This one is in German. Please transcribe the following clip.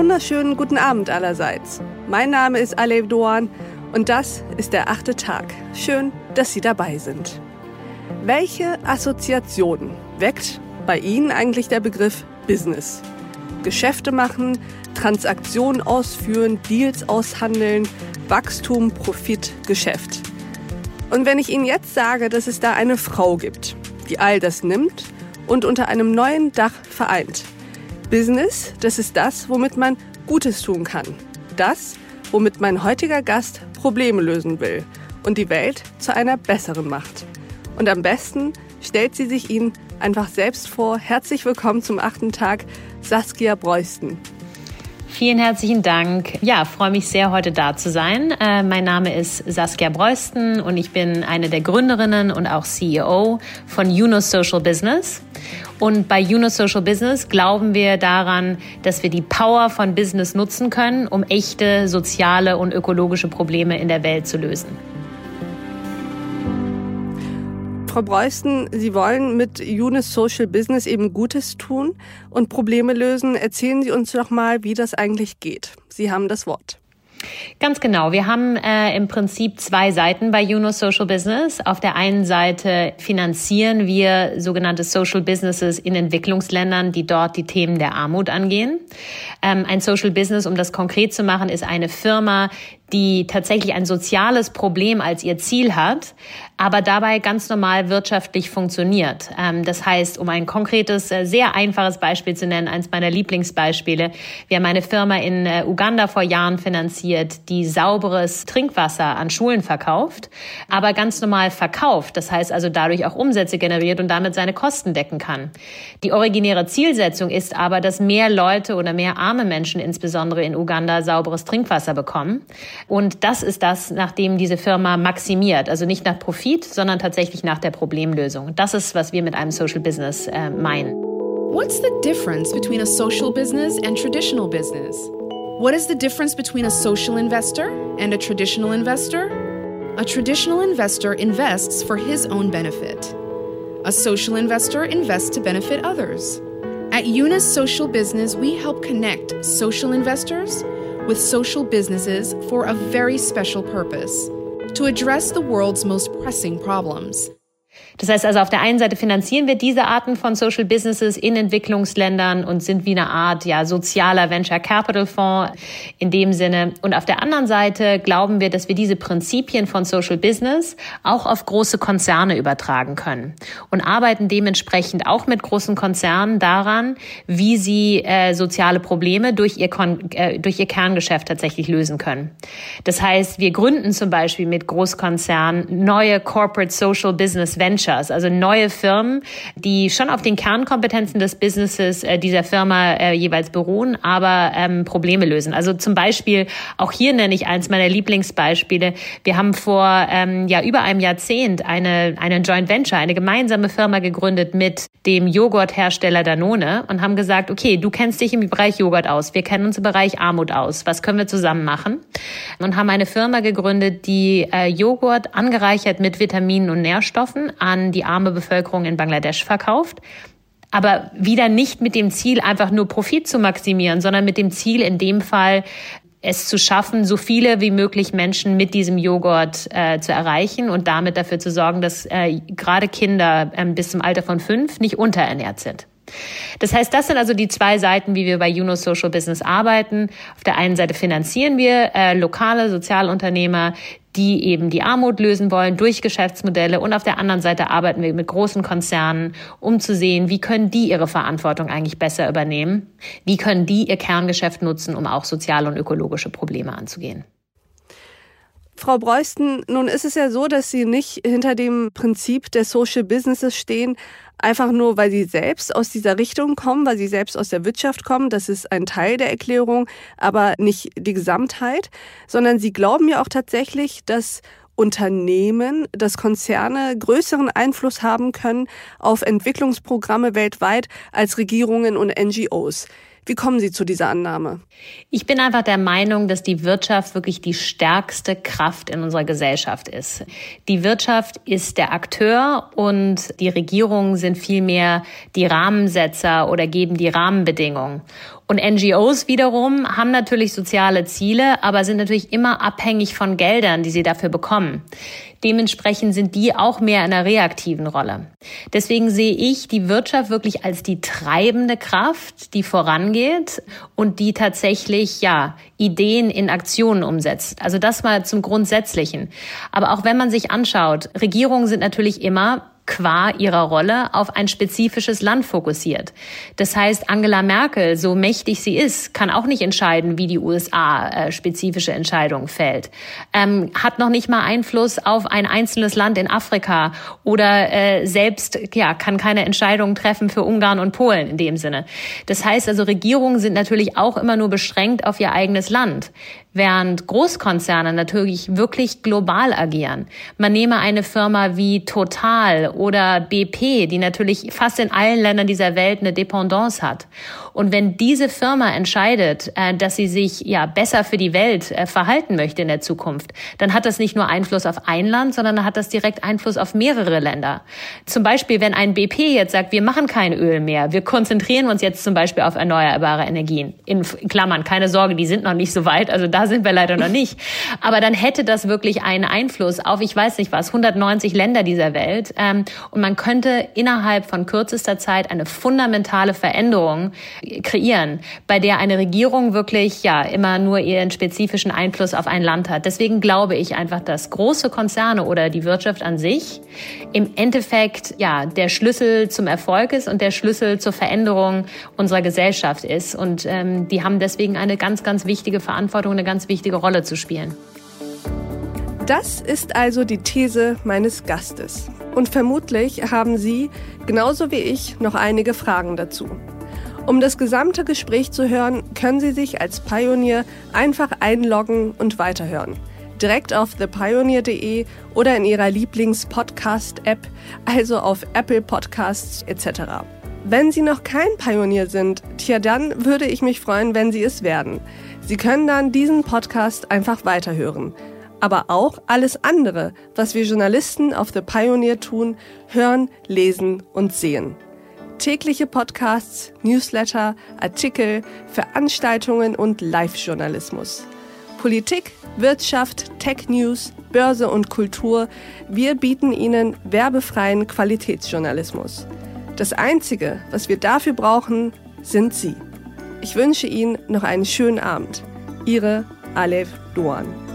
wunderschönen guten Abend allerseits. Mein Name ist Alev Doan und das ist der achte Tag. Schön, dass Sie dabei sind. Welche Assoziationen weckt bei Ihnen eigentlich der Begriff Business? Geschäfte machen, Transaktionen ausführen, Deals aushandeln, Wachstum, Profit, Geschäft. Und wenn ich Ihnen jetzt sage, dass es da eine Frau gibt, die all das nimmt und unter einem neuen Dach vereint. Business, das ist das, womit man Gutes tun kann. Das, womit mein heutiger Gast Probleme lösen will und die Welt zu einer besseren macht. Und am besten stellt sie sich Ihnen einfach selbst vor. Herzlich willkommen zum achten Tag, Saskia Breusten. Vielen herzlichen Dank. Ja, freue mich sehr, heute da zu sein. Äh, mein Name ist Saskia Breusten und ich bin eine der Gründerinnen und auch CEO von Juno Social Business. Und bei Juno Social Business glauben wir daran, dass wir die Power von Business nutzen können, um echte soziale und ökologische Probleme in der Welt zu lösen. Frau Breusten, Sie wollen mit Unis Social Business eben Gutes tun und Probleme lösen. Erzählen Sie uns doch mal, wie das eigentlich geht. Sie haben das Wort. Ganz genau. Wir haben äh, im Prinzip zwei Seiten bei Juno Social Business. Auf der einen Seite finanzieren wir sogenannte Social Businesses in Entwicklungsländern, die dort die Themen der Armut angehen. Ähm, ein Social Business, um das konkret zu machen, ist eine Firma, die tatsächlich ein soziales Problem als ihr Ziel hat, aber dabei ganz normal wirtschaftlich funktioniert. Ähm, das heißt, um ein konkretes, äh, sehr einfaches Beispiel zu nennen, eins meiner Lieblingsbeispiele, wir haben eine Firma in äh, Uganda vor Jahren finanziert, die sauberes Trinkwasser an Schulen verkauft, aber ganz normal verkauft. Das heißt also dadurch auch Umsätze generiert und damit seine Kosten decken kann. Die originäre Zielsetzung ist aber, dass mehr Leute oder mehr arme Menschen insbesondere in Uganda sauberes Trinkwasser bekommen. Und das ist das, nach dem diese Firma maximiert. Also nicht nach Profit, sondern tatsächlich nach der Problemlösung. Das ist, was wir mit einem Social Business äh, meinen. What's the difference between a social business and traditional business? What is the difference between a social investor and a traditional investor? A traditional investor invests for his own benefit. A social investor invests to benefit others. At Eunice Social Business, we help connect social investors with social businesses for a very special purpose to address the world's most pressing problems. Das heißt also, auf der einen Seite finanzieren wir diese Arten von Social Businesses in Entwicklungsländern und sind wie eine Art ja, sozialer Venture Capital Fonds in dem Sinne. Und auf der anderen Seite glauben wir, dass wir diese Prinzipien von Social Business auch auf große Konzerne übertragen können und arbeiten dementsprechend auch mit großen Konzernen daran, wie sie äh, soziale Probleme durch ihr, Kon äh, durch ihr Kerngeschäft tatsächlich lösen können. Das heißt, wir gründen zum Beispiel mit Großkonzernen neue Corporate Social Business Ventures, also neue Firmen, die schon auf den Kernkompetenzen des Businesses äh, dieser Firma äh, jeweils beruhen, aber ähm, Probleme lösen. Also zum Beispiel, auch hier nenne ich eins meiner Lieblingsbeispiele. Wir haben vor ähm, ja, über einem Jahrzehnt eine, eine Joint Venture, eine gemeinsame Firma gegründet mit dem Joghurthersteller Danone und haben gesagt, okay, du kennst dich im Bereich Joghurt aus, wir kennen uns im Bereich Armut aus, was können wir zusammen machen? Und haben eine Firma gegründet, die äh, Joghurt angereichert mit Vitaminen und Nährstoffen an die arme Bevölkerung in Bangladesch verkauft. Aber wieder nicht mit dem Ziel, einfach nur Profit zu maximieren, sondern mit dem Ziel, in dem Fall es zu schaffen, so viele wie möglich Menschen mit diesem Joghurt äh, zu erreichen und damit dafür zu sorgen, dass äh, gerade Kinder äh, bis zum Alter von fünf nicht unterernährt sind. Das heißt, das sind also die zwei Seiten, wie wir bei Juno Social Business arbeiten. Auf der einen Seite finanzieren wir äh, lokale Sozialunternehmer, die eben die Armut lösen wollen durch Geschäftsmodelle. Und auf der anderen Seite arbeiten wir mit großen Konzernen, um zu sehen, wie können die ihre Verantwortung eigentlich besser übernehmen? Wie können die ihr Kerngeschäft nutzen, um auch soziale und ökologische Probleme anzugehen? Frau Breusten, nun ist es ja so, dass Sie nicht hinter dem Prinzip der Social Businesses stehen, einfach nur, weil Sie selbst aus dieser Richtung kommen, weil Sie selbst aus der Wirtschaft kommen. Das ist ein Teil der Erklärung, aber nicht die Gesamtheit, sondern Sie glauben ja auch tatsächlich, dass Unternehmen, dass Konzerne größeren Einfluss haben können auf Entwicklungsprogramme weltweit als Regierungen und NGOs. Wie kommen Sie zu dieser Annahme? Ich bin einfach der Meinung, dass die Wirtschaft wirklich die stärkste Kraft in unserer Gesellschaft ist. Die Wirtschaft ist der Akteur und die Regierungen sind vielmehr die Rahmensetzer oder geben die Rahmenbedingungen. Und NGOs wiederum haben natürlich soziale Ziele, aber sind natürlich immer abhängig von Geldern, die sie dafür bekommen. Dementsprechend sind die auch mehr in einer reaktiven Rolle. Deswegen sehe ich die Wirtschaft wirklich als die treibende Kraft, die vorangeht und die tatsächlich, ja, Ideen in Aktionen umsetzt. Also das mal zum Grundsätzlichen. Aber auch wenn man sich anschaut, Regierungen sind natürlich immer qua ihrer Rolle auf ein spezifisches Land fokussiert. Das heißt, Angela Merkel, so mächtig sie ist, kann auch nicht entscheiden, wie die USA äh, spezifische Entscheidungen fällt. Ähm, hat noch nicht mal Einfluss auf ein einzelnes Land in Afrika oder äh, selbst ja kann keine Entscheidungen treffen für Ungarn und Polen in dem Sinne. Das heißt also, Regierungen sind natürlich auch immer nur beschränkt auf ihr eigenes Land während Großkonzerne natürlich wirklich global agieren. Man nehme eine Firma wie Total oder BP, die natürlich fast in allen Ländern dieser Welt eine Dependance hat. Und wenn diese Firma entscheidet, äh, dass sie sich ja besser für die Welt äh, verhalten möchte in der Zukunft, dann hat das nicht nur Einfluss auf ein Land, sondern hat das direkt Einfluss auf mehrere Länder. Zum Beispiel, wenn ein BP jetzt sagt, wir machen kein Öl mehr, wir konzentrieren uns jetzt zum Beispiel auf erneuerbare Energien. In Klammern, keine Sorge, die sind noch nicht so weit, also da sind wir leider noch nicht. Aber dann hätte das wirklich einen Einfluss auf, ich weiß nicht was, 190 Länder dieser Welt. Ähm, und man könnte innerhalb von kürzester Zeit eine fundamentale Veränderung kreieren, bei der eine Regierung wirklich ja immer nur ihren spezifischen Einfluss auf ein Land hat. Deswegen glaube ich einfach, dass große Konzerne oder die Wirtschaft an sich im Endeffekt ja der Schlüssel zum Erfolg ist und der Schlüssel zur Veränderung unserer Gesellschaft ist. Und ähm, die haben deswegen eine ganz, ganz wichtige Verantwortung, eine ganz wichtige Rolle zu spielen. Das ist also die These meines Gastes. Und vermutlich haben Sie, genauso wie ich, noch einige Fragen dazu. Um das gesamte Gespräch zu hören, können Sie sich als Pionier einfach einloggen und weiterhören. Direkt auf thepioneer.de oder in Ihrer Lieblings-Podcast-App, also auf Apple Podcasts etc. Wenn Sie noch kein Pionier sind, tja, dann würde ich mich freuen, wenn Sie es werden. Sie können dann diesen Podcast einfach weiterhören. Aber auch alles andere, was wir Journalisten auf The Pioneer tun, hören, lesen und sehen tägliche Podcasts, Newsletter, Artikel, Veranstaltungen und Live-Journalismus. Politik, Wirtschaft, Tech News, Börse und Kultur. Wir bieten Ihnen werbefreien Qualitätsjournalismus. Das Einzige, was wir dafür brauchen, sind Sie. Ich wünsche Ihnen noch einen schönen Abend. Ihre Alev Doan.